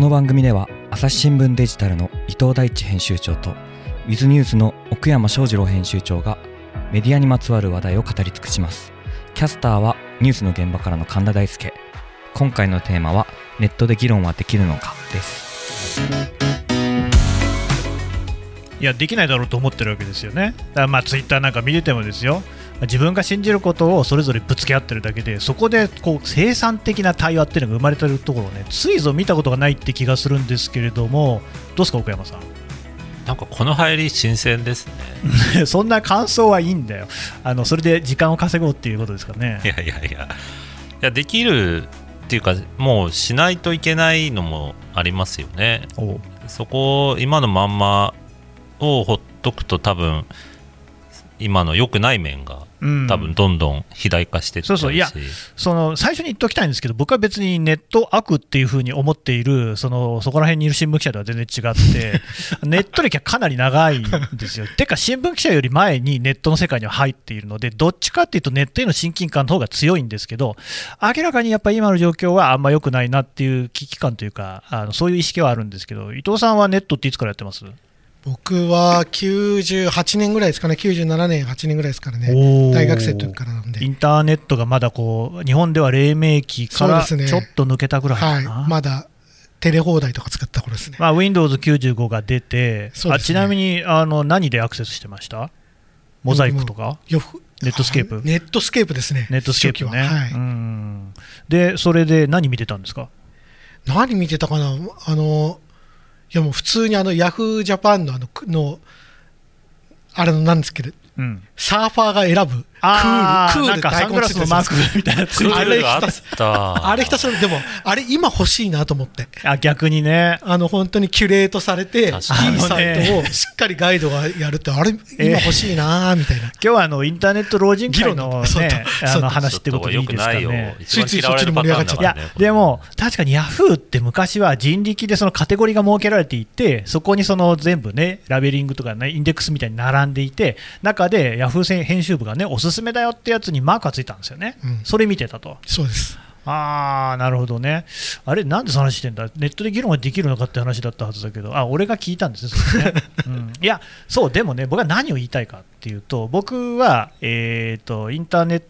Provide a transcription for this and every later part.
この番組では朝日新聞デジタルの伊藤大地編集長とウィズニュースの奥山翔二郎編集長がメディアにまつわる話題を語り尽くします。キャスターはニュースの現場からの神田大輔。今回のテーマはネットで議論はできるのかです。いやできないだろうと思ってるわけですよね。だからまあツイッターなんか見ててもですよ。自分が信じることをそれぞれぶつけ合ってるだけでそこでこう生産的な対話っていうのが生まれてるところをねついぞ見たことがないって気がするんですけれどもどうですか岡山さん？なんかこの入り新鮮ですね。そんな感想はいいんだよ。あのそれで時間を稼ごうっていうことですかね。いやいやいや。いやできるっていうかもうしないといけないのもありますよね。そこ今のまんまをほっとくと多分今の良くない面が多分どんどん肥大化してそうそう。いやその最初に言っておきたいんですけど僕は別にネット悪っていうふうに思っているそのそこら辺にいる新聞記者とは全然違って ネット歴はかなり長いんですよ。てか新聞記者より前にネットの世界には入っているのでどっちかっていうとネットへの親近感の方が強いんですけど明らかにやっぱり今の状況はあんま良くないなっていう危機感というかあのそういう意識はあるんですけど伊藤さんはネットっていつからやってます？僕は98年ぐらいですかね、97年、8年ぐらいですからね、大学生の時からなんで。インターネットがまだこう、日本では黎明期からちょっと抜けたぐらいかな、ねはい、まだテレ放題とか使った頃ですね。まあ、Windows95 が出て、ね、あちなみにあの何でアクセスしてました？モザイクとか？ネットスケープ？ネットスケープですね。ネットスケープね。はい、うん。で、それで何見てたんですか？何見てたかな？あのいやもう普通にあのヤフージャパンのあののあれのなんですけど、うん、サーファーが選ぶクール、クールサングラスのマークみたいなあれひたすら、あれひたすら、でも、あれ今欲しいなと思って。あ、逆にね。あの、本当にキュレートされて、いいサイトをしっかりガイドがやるって、あれ今欲しいなみたいな。今日はあの、インターネット老人会のね、あの話ってことでいいですかね。ついついそっちに盛り上がっちゃった。いや、でも、確かにヤフーって昔は人力でそのカテゴリーが設けられていて、そこにその全部ね、ラベリングとかね、インデックスみたいに並んでいて、中でヤフー編集部がね、おすすめだよってやつにマークがついたんですよね、うん、それ見てたと。そうですああ、なるほどね。あれ、なんでその話してんだ、ネットで議論ができるのかって話だったはずだけど、あ俺が聞いたんですね、そねうん、いや、そう、でもね、僕は何を言いたいかっていうと、僕は、えーと、インターネッ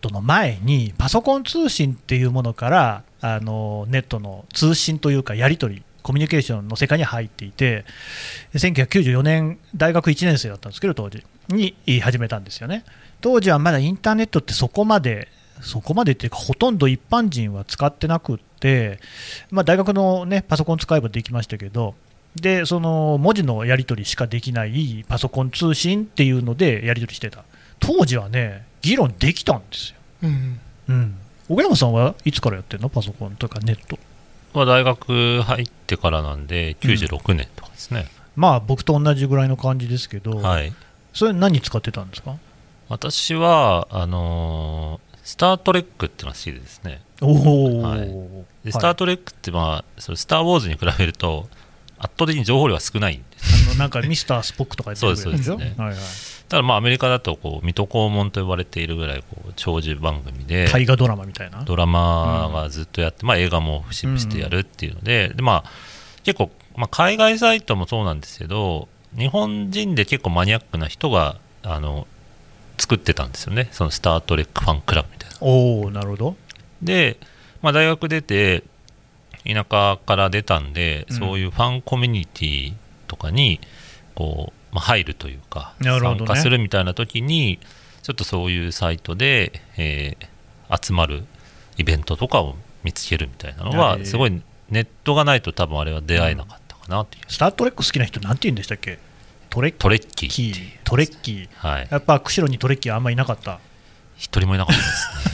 トの前に、パソコン通信っていうものから、あのネットの通信というか、やり取り、コミュニケーションの世界に入っていて、1994年、大学1年生だったんですけど、当時に始めたんですよね。当時はまだインターネットってそこまでそこまでっていうかほとんど一般人は使ってなくって、まあ、大学の、ね、パソコン使えばできましたけどでその文字のやり取りしかできないパソコン通信っていうのでやり取りしてた。当時はね議論できたんですよ、うんうん、小山さんはいつからやってるの？パソコンとかネット。は大学入ってからなんで96年とかですね、うん、まあ僕と同じぐらいの感じですけど、はい、それ何使ってたんですか？私はあのー、スター・トレックっていうのが好きでですね。お、はい、でスター・トレックって、まあ、そスター・ウォーズに比べると圧倒的に情報量が少ないんです。あのなんかミスター・スポックとかそうですそうですね、はいはい、ただまあアメリカだとこう水戸黄門と呼ばれているぐらいこう長寿番組で大河ドラマみたいな？ドラマがずっとやって、うん、まあ、映画も節々してやるっていうのでうん、でまあ、結構、まあ、海外サイトもそうなんですけど日本人で結構マニアックな人があの作ってたんですよね。そのスター・トレックファンクラブみたいな。おおなるほど。で、まあ、大学出て田舎から出たんで、うん、そういうファンコミュニティとかにこう、まあ、入るというか、ね、参加するみたいな時にちょっとそういうサイトで、えー、集まるイベントとかを見つけるみたいなのはすごいネットがないと多分あれは出会えなかったかなっていう、うん、スター・トレック好きな人なんて言うんでしたっけ？トレッキー。トレッキー、はい、やっぱ釧路にトレッキーあんまりいなかった。一人もいなかっ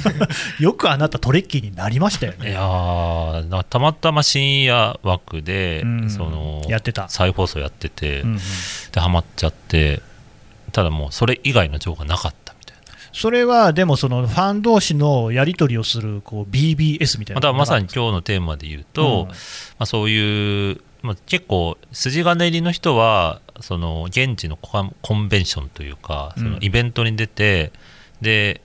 たです よくあなたトレッキーになりましたよね。いやたまたま深夜枠で、うん、そのやってた。再放送やってて、うんうん、でハマっちゃってただもうそれ以外の情報がなかったみたいな。それはでもそのファン同士のやり取りをするこう BBS みたいなままさに今日のテーマで言うと、うん、まあ、そういうまあ、結構筋金入りの人はその現地のコンベンションというかそのイベントに出て、うん、で、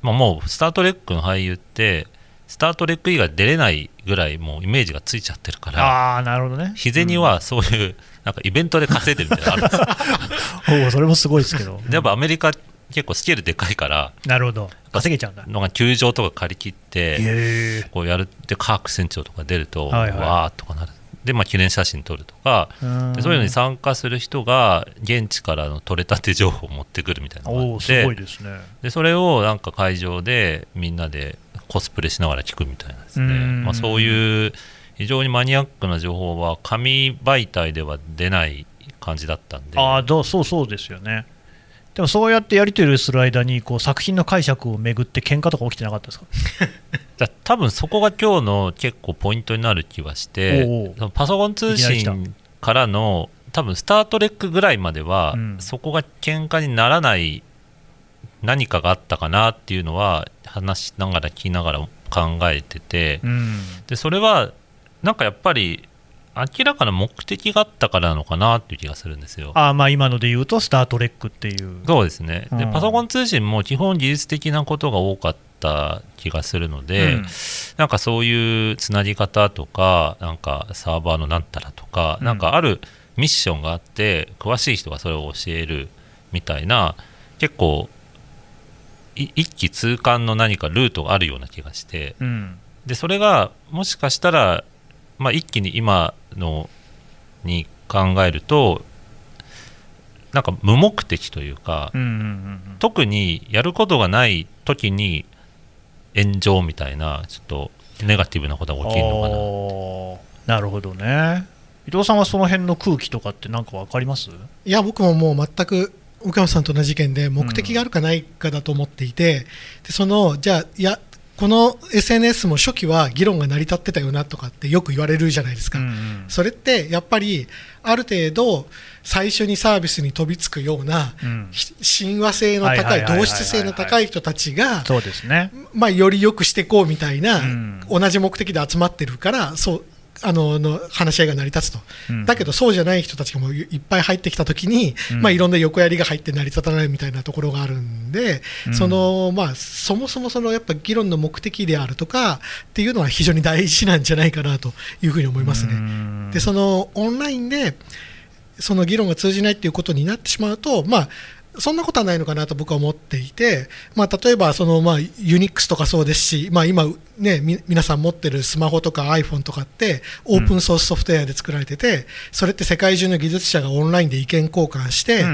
まあ、もう「スター・トレック」の俳優ってスター・トレック以外出れないぐらいもうイメージがついちゃってるからあなるほどね。日銭はそういう、なんかイベントで稼いでるみたいなのあるんです それもすごいですけど。やっぱアメリカ結構スケールでかいからなるほど。稼げちゃうんだ。のが球場とか借り切ってこうやるってカーク船長とか出ると、はいはい、わーとかなるで、まあ、記念写真撮るとかでそういうのに参加する人が現地からの撮れたて情報を持ってくるみたいなのがあって。でそれをなんか会場でみんなでコスプレしながら聞くみたいなですね、まあ、そういう非常にマニアックな情報は紙媒体では出ない感じだったんで。ああそうそうですよねでもそうやってやり取りする間にこう作品の解釈をめぐって喧嘩とか起きてなかったですか？多分そこが今日の結構ポイントになる気はしてパソコン通信からの多分スター・トレックぐらいまでは、うん、そこが喧嘩にならない何かがあったかなっていうのは話しながら聞きながら考えてて、うん、でそれはなんかやっぱり明らかな目的があったからなのかなっていう気がするんですよ。あまあ今ので言うと、スター・トレックっていう。そうですね、で、パソコン通信も基本技術的なことが多かった気がするので、うん、なんかそういうつなぎ方とか、なんかサーバーのなんたらとか、うん、なんかあるミッションがあって、詳しい人がそれを教えるみたいな、結構、一気通貫の何かルートがあるような気がして、うん、でそれがもしかしたらまあ、一気に今のに考えるとなんか無目的というか、うんうんうん、特にやることがない時に炎上みたいなちょっとネガティブなことが起きるのかな。なるほどね。伊藤さんはその辺の空気とかって何か分かります？いや僕ももう全く岡山さんと同じ意見で目的があるかないかだと思っていて、うん、でそのじゃあやこの SNS も初期は議論が成り立ってたよなとかってよく言われるじゃないですか、うんうん、それってやっぱりある程度最初にサービスに飛びつくような、うん、親和性の高い同質性の高い人たちがまあより良くしていこうみたいな、うん、同じ目的で集まってるからそうあのの話し合いが成り立つと、うん、だけどそうじゃない人たちがもういっぱい入ってきたときに、うん、まあ、いろんな横やりが入って成り立たないみたいなところがあるんで、うん、そのまあ、そもそもそのやっぱ議論の目的であるとかっていうのは非常に大事なんじゃないかなというふうに思いますね。でそのオンラインでその議論が通じないっていうことになってしまうと、まあそんなことはないのかなと僕は思っていて、まあ、例えばその、まあ、ユニックスとかそうですし、まあ、今、ね、皆さん持ってるスマホとか iPhone とかってオープンソースソフトウェアで作られてて、それって世界中の技術者がオンラインで意見交換して、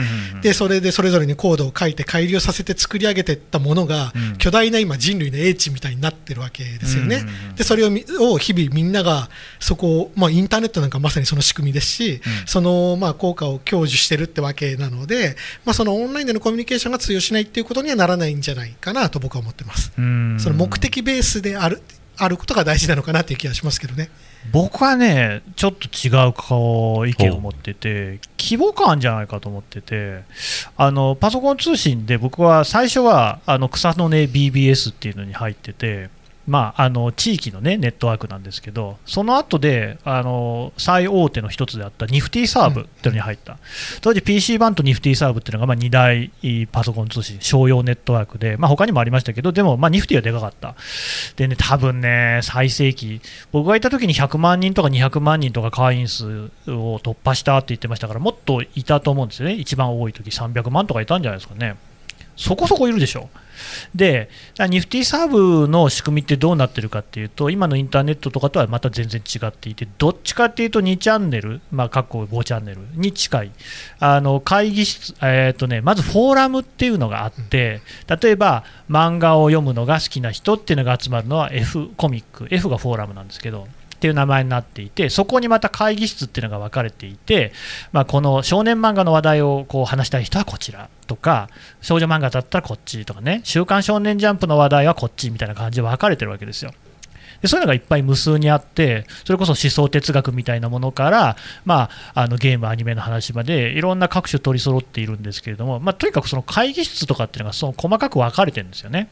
でそれでそれぞれにコードを書いて改良させて作り上げていったものが、巨大な今人類の英知みたいになってるわけですよね。でそれをを日々みんながそこを、まあ、インターネットなんかまさにその仕組みですし、そのまあ効果を享受してるってわけなので、まあ、そのオンラインでのコミュニケーションが通用しないっていうことにはならないんじゃないかなと僕は思ってます。その目的ベースであるあることが大事なのかなという気がしますけどね。僕はね、ちょっと違う顔意見を持ってて、規模感じゃないかと思ってて、あのパソコン通信で僕は最初はあの草の根 BBS っていうのに入ってて、まあ、あの地域の、ね、ネットワークなんですけど、その後であの最大手の一つであったニフティサーブっていうのに入った、うん、当時 PC 版とニフティサーブっていうのがまあ2大パソコン通信、商用ネットワークで、まあ、他にもありましたけど、でもまあニフティはでかかった、でね、多分ね、最盛期、僕がいた時に100万人とか200万人とか会員数を突破したって言ってましたから、もっといたと思うんですよね、一番多い時300万とかいたんじゃないですかね。そこそこいるでしょ。で、ニフティサーブの仕組みってどうなってるかっていうと、今のインターネットとかとはまた全然違っていて、どっちかっていうと2チャンネル、まあ、過去5チャンネルに近い、あの会議室、えーとね、まずフォーラムっていうのがあって、例えば漫画を読むのが好きな人っていうのが集まるのは F コミック、F がフォーラムなんですけど、っていう名前になっていてそこにまた会議室っていうのが分かれていて、まあ、この少年漫画の話題をこう話したい人はこちらとか少女漫画だったらこっちとかね「週刊少年ジャンプ」の話題はこっちみたいな感じで分かれてるわけですよ。でそういうのがいっぱい無数にあってそれこそ思想哲学みたいなものから、まあ、あのゲームアニメの話までいろんな各種取り揃っているんですけれども、まあ、とにかくその会議室とかっていうのがその細かく分かれてるんですよね。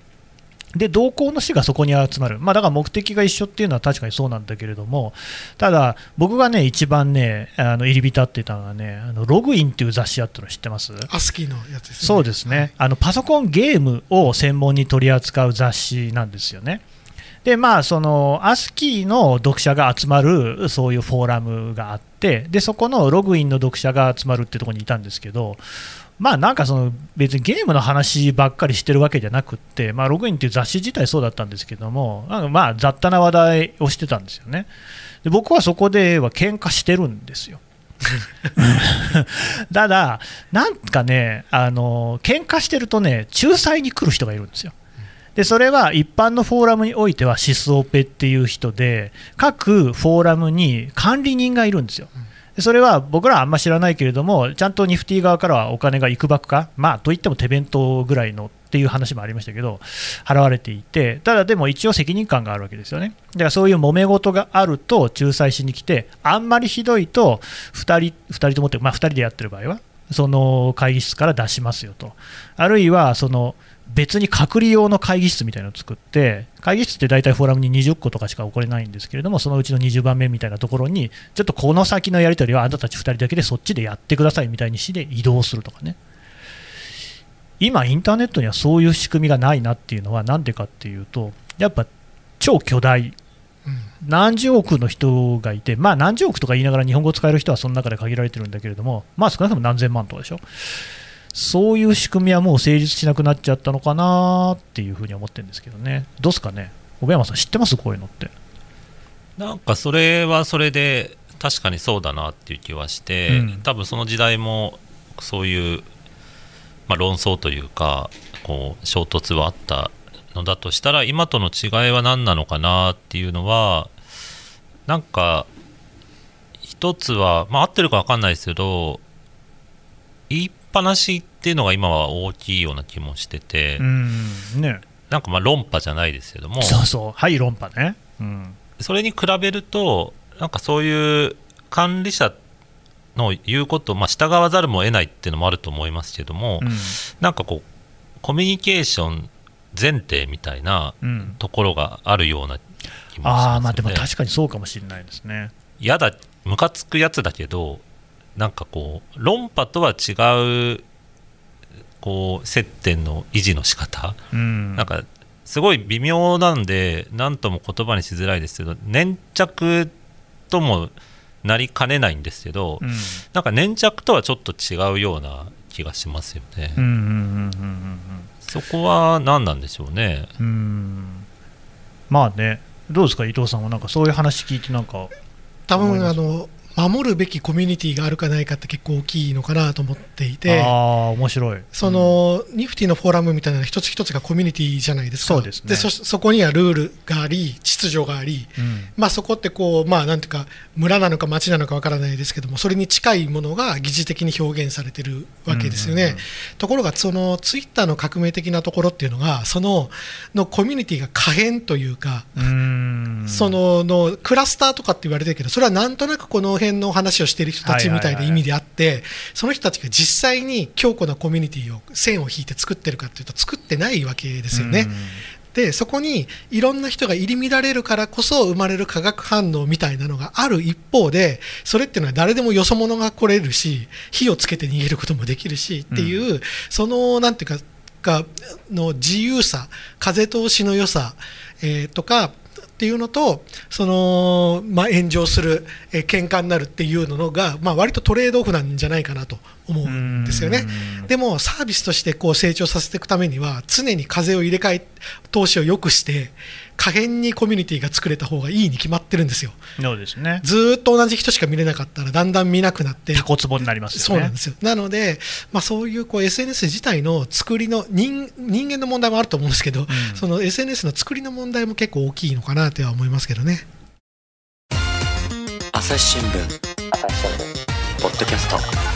で同行の死がそこに集まる、まあ、だから目的が一緒っていうのは確かにそうなんだけれども、ただ、僕がね、一番ね、あの入り浸ってたのはね、あのログインっていう雑誌あったの知ってます？アスキーのやつですね。そうですね、はい、あのパソコンゲームを専門に取り扱う雑誌なんですよね。でまあそのアスキーの読者が集まるそういうフォーラムがあってでそこのログインの読者が集まるってところにいたんですけどまあなんかその別にゲームの話ばっかりしてるわけじゃなくって、まあ、ログインっていう雑誌自体そうだったんですけどもなんかまあ雑多な話題をしてたんですよねで僕はそこでは喧嘩してるんですよ ただ、なんかね、あの喧嘩してるとね、仲裁に来る人がいるんですよ。でそれは一般のフォーラムにおいてはシスオペっていう人で各フォーラムに管理人がいるんですよ。それは僕らはあんま知らないけれどもちゃんとニフティ側からはお金がいくばくか、まあ、といっても手弁当ぐらいのっていう話もありましたけど払われていてただでも一応責任感があるわけですよね。だからそういう揉め事があると仲裁しに来てあんまりひどいと2人 ,2 人ともって、まあ、2人でやってる場合はその会議室から出しますよと。あるいはその別に隔離用の会議室みたいなのを作って会議室って大体フォーラムに20個とかしか起これないんですけれどもそのうちの20番目みたいなところにちょっとこの先のやり取りはあなたたち2人だけでそっちでやってくださいみたいにして移動するとかね。今、インターネットにはそういう仕組みがないなっていうのは何でかっていうとやっぱ超巨大。何十億の人がいて、まあ、何十億とか言いながら日本語を使える人はその中で限られてるんだけれども、まあ、少なくとも何千万とかでしょ、そういう仕組みはもう成立しなくなっちゃったのかなっていうふうに思ってるんですけどね、どうですかね、小山さん、知ってます？こういうのって。なんかそれはそれで確かにそうだなっていう気はして、うん、多分その時代もそういうまあ、論争というかこう衝突はあったのだとしたら今との違いは何なのかなっていうのはなんか一つは、まあ、合ってるか分かんないですけど言いっぱなしっていうのが今は大きいような気もしてて、ね、なんかまあ論破じゃないですけどもそうそう。はい論破ね、うん、それに比べるとなんかそういう管理者の言うこと、まあ、従わざるも得ないっていうのもあると思いますけども、うん、なんかこうコミュニケーション前提みたいなところがあるような気もします、ね、あまあでも確かにそうかもしれないですね。嫌だムカつくやつだけどなんかこう論破とは違うこう接点の維持の仕方、うん、なんかすごい微妙なんで何とも言葉にしづらいですけど粘着ともなりかねないんですけど、うん、なんか粘着とはちょっと違うような気がしますよね。そこは何なんでしょうね。うん。まあね、どうですか、伊藤さんはなんかそういう話聞いて、なんか？多分あの守るべきコミュニティがあるかないかって結構大きいのかなと思っていて、あ面白い。その、うん、ニフティのフォーラムみたいな一つ一つがコミュニティじゃないですか、そうですね、でそそこにはルールがあり、秩序があり、うん、まあ、そこってこう、まあ、なんていうか、村なのか町なのかわからないですけども、それに近いものが疑似的に表現されてるわけですよね。うんうんうん、ところが、そのツイッターの革命的なところっていうのが、そののコミュニティが可変というか、うそののクラスターとかって言われてるけど、それはなんとなくこの辺の話をしている人たちみたいな意味であって、その人たちが実際に強固なコミュニティを線を引いて作ってるかというと作ってないわけですよね。でそこにいろんな人が入り乱れるからこそ生まれる化学反応みたいなのがある一方でそれっていうのは誰でもよそ者が来れるし火をつけて逃げることもできるしっていう、うん、そのなんていうかの自由さ風通しの良さ、えー、とかっていうのとその、まあ、炎上する、えー、喧嘩になるっていうのが、まあ、割とトレードオフなんじゃないかなと思うんですよね。でもサービスとしてこう成長させていくためには常に風を入れ替え投資を良くして加減にコミュニティが作れた方がいいに決まってるんですよ。そうですね。ずっと同じ人しか見れなかったらだんだん見なくなってタコツボになります、ね、そうなんですよ。なので、まあ、そういうこう SNS 自体の作りの人人間の問題もあると思うんですけど、うん、その SNS の作りの問題も結構大きいのかなとは思いますけどね。朝日新聞朝日新聞ポッドキャスト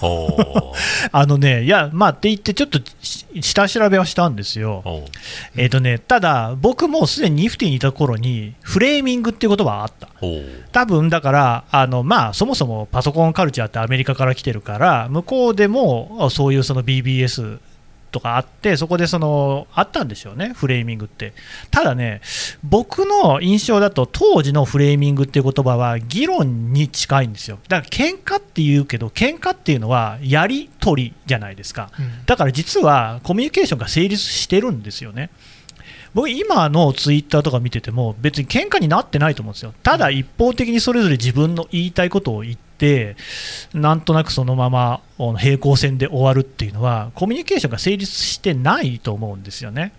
あのね、いや、まあって言って、ちょっと下調べはしたんですよ。えっ、ー、とね、ただ、僕もすでにニフティにいた頃に、フレーミングっていう言葉はあった。多分だから、あのまあ、そもそもパソコンカルチャーってアメリカから来てるから、向こうでもそういうその BBS とかあって、そこでそのあったんでしょうね、フレーミングって。ただね、僕の印象だと、当時のフレーミングっていう言葉は議論に近いんですよ。だから喧嘩って言うけど、喧嘩っていうのはやり取りじゃないですか。だから実はコミュニケーションが成立してるんですよね。僕、今のツイッターとか見てても、別に喧嘩になってないと思うんですよ、ただ一方的にそれぞれ自分の言いたいことを言って、なんとなくそのまま平行線で終わるっていうのは、コミュニケーションが成立してないと思うんですよね。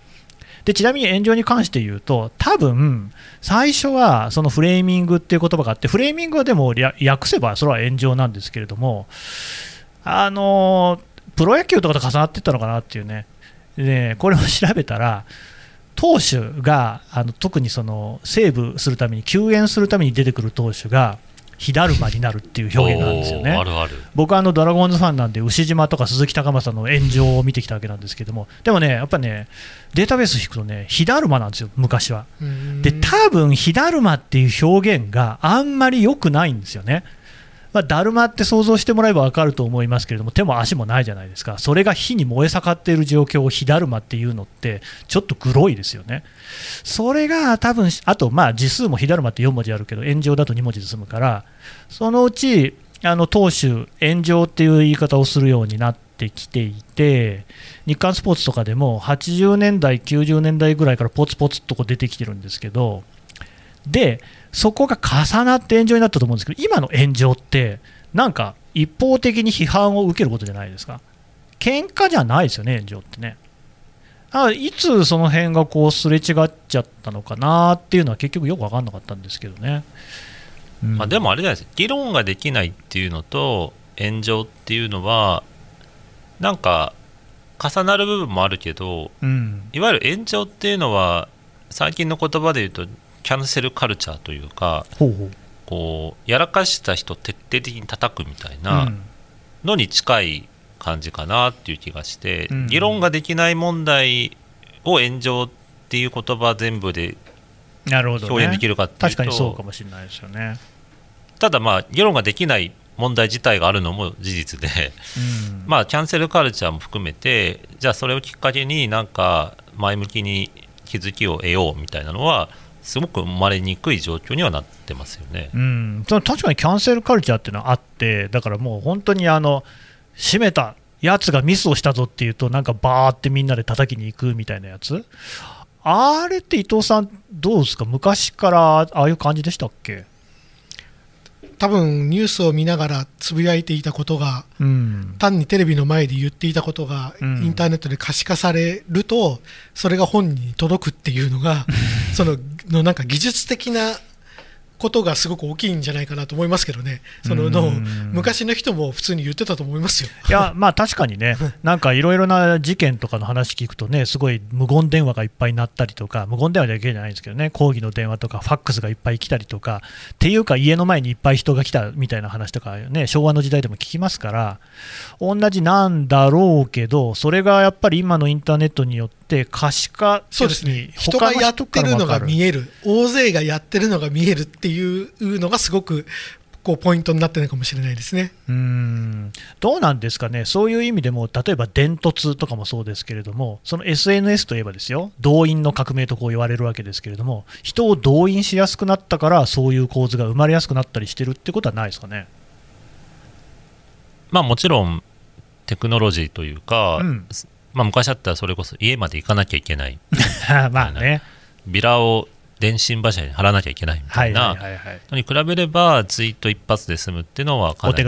でちなみに炎上に関して言うと、多分最初はそのフレーミングっていう言葉があって、フレーミングはでも訳せばそれは炎上なんですけれども、あのプロ野球とかと重なっていったのかなっていうね、でこれを調べたら、投手があの特にそのセーブするために救援するために出てくる投手が火だるまになるっていう表現なんですよね。あるある僕はあのドラゴンズファンなんで牛島とか鈴木高政の炎上を見てきたわけなんですけどもでもねやっぱねデータベース引くとね火だるまなんですよ昔は。で多分火だるまっていう表現があんまり良くないんですよね。まあ、だるまって想像してもらえば分かると思いますけれども手も足もないじゃないですか。それが火に燃え盛っている状況を火だるまっていうのってちょっとグロいですよね。それが多分あとまあ字数も火だるまって4文字あるけど炎上だと2文字で済むからそのうちあの当主炎上っていう言い方をするようになってきていて日刊スポーツとかでも80年代90年代ぐらいからポツポツとこ出てきてるんですけどでそこが重なって炎上になったと思うんですけど、今の炎上って、なんか一方的に批判を受けることじゃないですか。喧嘩じゃないですよね、炎上ってね。あいつその辺がこうすれ違っちゃったのかなっていうのは結局よく分かんなかったんですけどね。うん、まあ、でもあれじゃないですか、議論ができないっていうのと炎上っていうのは、なんか重なる部分もあるけど、うん、いわゆる炎上っていうのは、最近の言葉で言うと、キャンセルカルチャーというかこうやらかした人徹底的に叩くみたいなのに近い感じかなっていう気がして、うん、議論ができない問題を炎上っていう言葉全部で表現できるかっていうと、ね、確かにそうかもしれないですよね。ただまあ議論ができない問題自体があるのも事実で、うん、まあキャンセルカルチャーも含めてじゃあそれをきっかけになんか前向きに気づきを得ようみたいなのはすごく生まれにくい状況にはなってますよね。うん、確かにキャンセルカルチャーっていうのはあって、だからもう本当にあの閉めたやつがミスをしたぞっていうと、なんかバーってみんなで叩きに行くみたいなやつ、あれって伊藤さん、どうですか、昔からああいう感じでしたっけ？多分ニュースを見ながらつぶやいていたことが、うん、単にテレビの前で言っていたことが、インターネットで可視化されるとそれが本人に届くっていうのが そののなんか技術的なことがすごく大きいんじゃないかなと思いますけどね、そのの昔の人も普通に言ってたと思いますよ。いや、まあ確かにね、なんかいろいろな事件とかの話聞くとね、すごい無言電話がいっぱいなったりとか、無言電話だけじゃないんですけどね、抗議の電話とか、ファックスがいっぱい来たりとか、っていうか、家の前にいっぱい人が来たみたいな話とか、ね、昭和の時代でも聞きますから、同じなんだろうけど、それがやっぱり今のインターネットによって、って可視化そうですね。人がやってるのが見える。大勢がやってるのが見えるっていうのがすごくこうポイントになってるかもしれないですね。うん。どうなんですかね、そういう意味でも、例えば電突とかもそうですけれども、その SNS といえばですよ、動員の革命とこう言われるわけですけれども、人を動員しやすくなったから、そういう構図が生まれやすくなったりしてるってことはないですかね。まあ、もちろんテクノロジーというか、うん、まあ、昔だったらそれこそ家まで行かなきゃいけない。まあね。ビラを電信柱に貼らなきゃいけないみたいな。のに比べればツイート一発で済むっていうのはかなり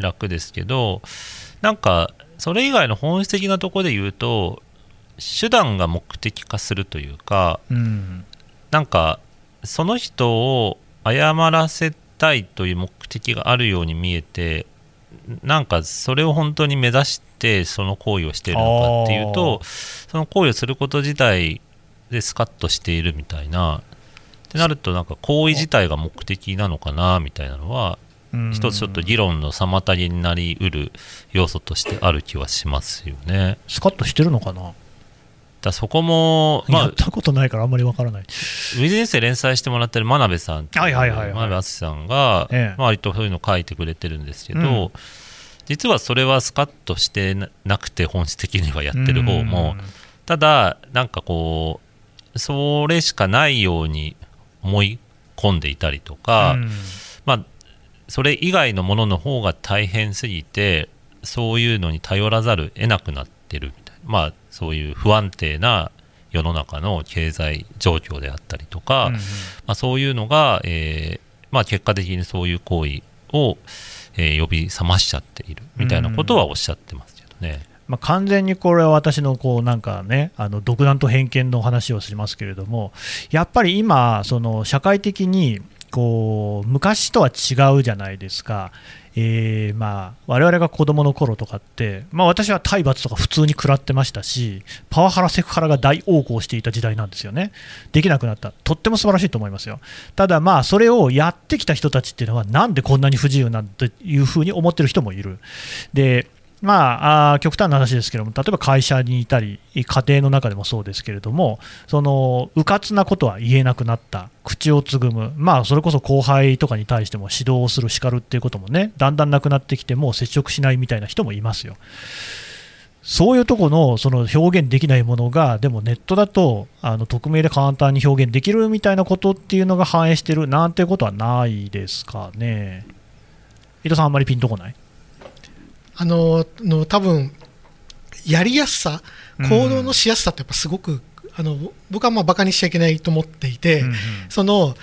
楽ですけどなんかそれ以外の本質的なところで言うと手段が目的化するというか、うん、なんかその人を謝らせたいという目的があるように見えてなんかそれを本当に目指してその行為をしているのかっていうとその行為をすること自体でスカッとしているみたいなってなるとなんか行為自体が目的なのかなみたいなのは一つちょっと議論の妨げになりうる要素としてある気はしますよね。スカッとしてるのかな？だそこも、まあ、やったことないからあんまりわからない。ウィズニュースで連載してもらってる真鍋さんはいはいはい、はい、真鍋敦さんが、ええ、まあ、割とそういうの書いてくれてるんですけど、うん、実はそれはスカッとしてなくて本質的にはやってる方も、ただなんかこうそれしかないように思い込んでいたりとか、まあ、それ以外のものの方が大変すぎてそういうのに頼らざる得なくなってるみたいな、まあ、そういう不安定な世の中の経済状況であったりとか、まあ、そういうのが、えーまあ、結果的にそういう行為を、えー、呼び覚ましちゃっている。みたいなことはおっしゃってますけどね。まあ、完全にこれは私のこうなんかねあの独断と偏見の話をしますけれどもやっぱり今その社会的にこう昔とは違うじゃないですか、えー、まあ我々が子供の頃とかって、まあ、私は体罰とか普通に食らってましたし、パワハラ、セクハラが大横行していた時代なんですよね、できなくなった、とっても素晴らしいと思いますよ、ただ、まあそれをやってきた人たちっていうのは、なんでこんなに不自由なんていうふうに思ってる人もいる。でまあ、極端な話ですけども、例えば会社にいたり、家庭の中でもそうですけれども、そのうかつなことは言えなくなった、口をつぐむ、まあ、それこそ後輩とかに対しても指導をする、叱るっていうこともね、だんだんなくなってきて、もう接触しないみたいな人もいますよ。そういうとこのその表現できないものが、でもネットだとあの匿名で簡単に表現できるみたいなことっていうのが反映してるなんてことはないですかね。伊藤さん、あんまりピンとこない？あのの多分やりやすさ行動のしやすさってやっぱすごく、あの僕はまあバカにしちゃいけないと思っていて、うんうん、その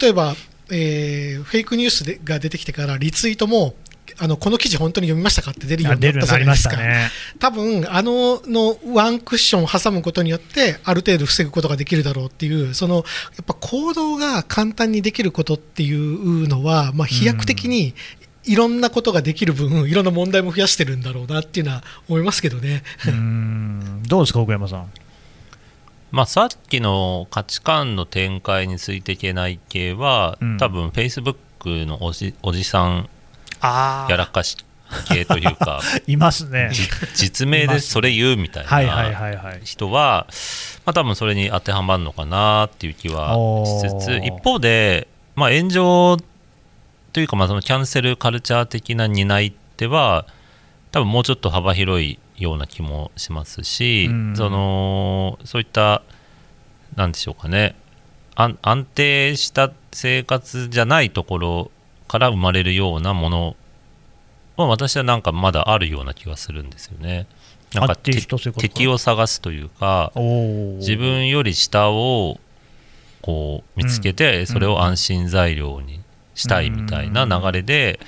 例えば、えー、フェイクニュースでが出てきてからリツイートもあのこの記事本当に読みましたかって出るようになったじゃないですか、ね、多分あののワンクッションを挟むことによってある程度防ぐことができるだろうっていうそのやっぱ行動が簡単にできることっていうのは、まあ、飛躍的にいろんなことができる分、いろんな問題も増やしてるんだろうなっていうのは思いますけどね。うん。どうですか、奥山さん。まあ、さっきの価値観の展開についていけない系は、うん、多分フェイスブックのおじおじさんやらかし系というか。いますね。実名でそれ言うみたいな人は、まあ、多分それに当てはまるのかなっていう気はしつつ一方で、まあ、炎上というか、まあ、そのキャンセルカルチャー的な担い手は多分もうちょっと幅広いような気もしますし、うん、そのそういったなんでしょうかね。安定した生活じゃないところから生まれるようなものは私はなんかまだあるような気がするんですよね。なんか敵を探すというか自分より下をこう見つけて、それを安心材料にしたいみたいな流れで、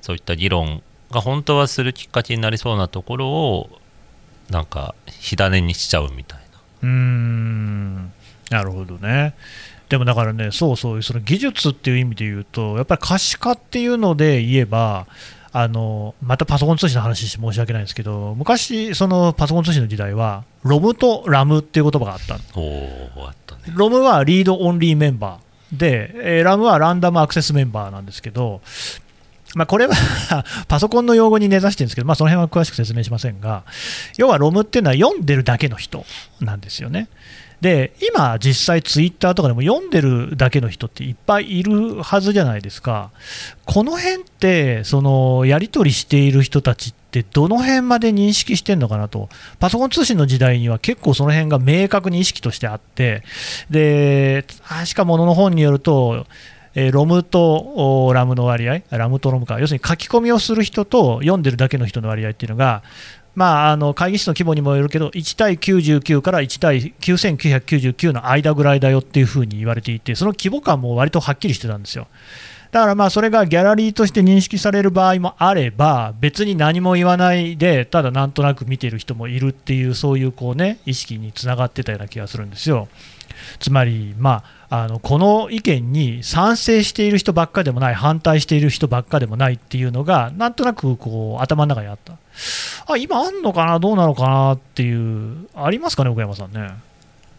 そういった議論が本当はするきっかけになりそうなところをなんか火種にしちゃうみたいな。うんなるほどね。でもだからね、そうそう、その技術っていう意味で言うと、やっぱり可視化っていうので言えば、あのまたパソコン通信の話して申し訳ないんですけど、昔、そのパソコン通信の時代は、ロムとラムっていう言葉があったおあったね、ロムはリードオンリーメンバー。で、えー、ラムはランダムアクセスメンバーなんですけど、まあ、これは パソコンの用語に根ざしてるんですけど、まあ、その辺は詳しく説明しませんが、要はロムっていうのは読んでるだけの人なんですよね。で今、実際ツイッターとかでも読んでるだけの人っていっぱいいるはずじゃないですか、この辺ってそのやり取りしている人たちってどの辺まで認識してるのかなと、パソコン通信の時代には結構その辺が明確に意識としてあって、で確かものの本によると、えロムとラムの割合、ラムとロムか、要するに書き込みをする人と読んでるだけの人の割合っていうのが、まあ、あの会議室の規模にもよるけど、1対99から1対9999の間ぐらいだよっていうふうに言われていて、その規模感も割とはっきりしてたんですよ。だからまあそれがギャラリーとして認識される場合もあれば、別に何も言わないで、ただなんとなく見てる人もいるっていう、そういうこう、ね、意識につながってたような気がするんですよ。つまり、まあ、あのこの意見に賛成している人ばっかでもない、反対している人ばっかでもないっていうのが、なんとなくこう頭の中にあった。あ今あんのかな、どうなのかな？っていう、ありますかね、岡山さんね。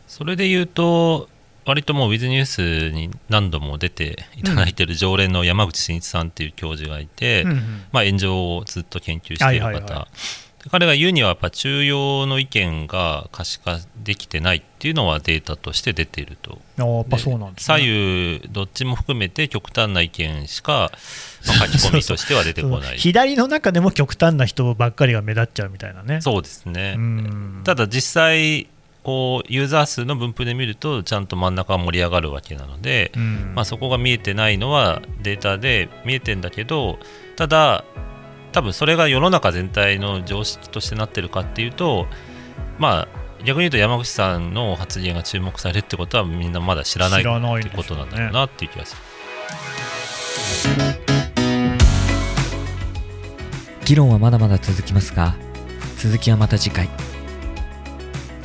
それで言うと、割ともう With ニュースに何度も出ていただいている常連の山口真一さんっていう教授がいて、うんうん、まあ、炎上をずっと研究している方、はいはいはい、彼が言うにはやっぱ中庸の意見が可視化できてないっていうのはデータとして出ていると。やっぱそうなんです、ね、左右どっちも含めて極端な意見しか、まあ、書き込みとしては出てこない。左の中でも極端な人ばっかりが目立っちゃうみたいなね。そうですね。ただ実際こうユーザー数の分布で見るとちゃんと真ん中が盛り上がるわけなので、うん、まあ、そこが見えてないのはデータで見えてんだけどただ多分それが世の中全体の常識としてなってるかっていうとまあ逆に言うと山口さんの発言が注目されるってことはみんなまだ知らないってことなんだろうなっていう気がする。議論はまだまだ続きますが続きはまた次回。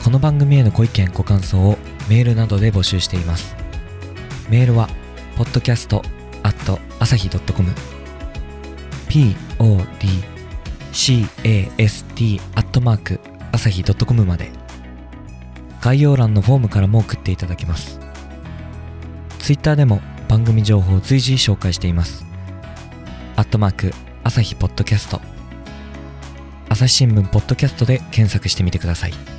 この番組へのご意見ご感想をメールなどで募集しています。メールは podcast at 朝日 .com podcast アットマーク朝日 .com まで。概要欄のフォームからも送っていただけます。ツイッターでも番組情報を随時紹介しています。アットマーク朝日ポッドキャスト朝日新聞ポッドキャストで検索してみてください。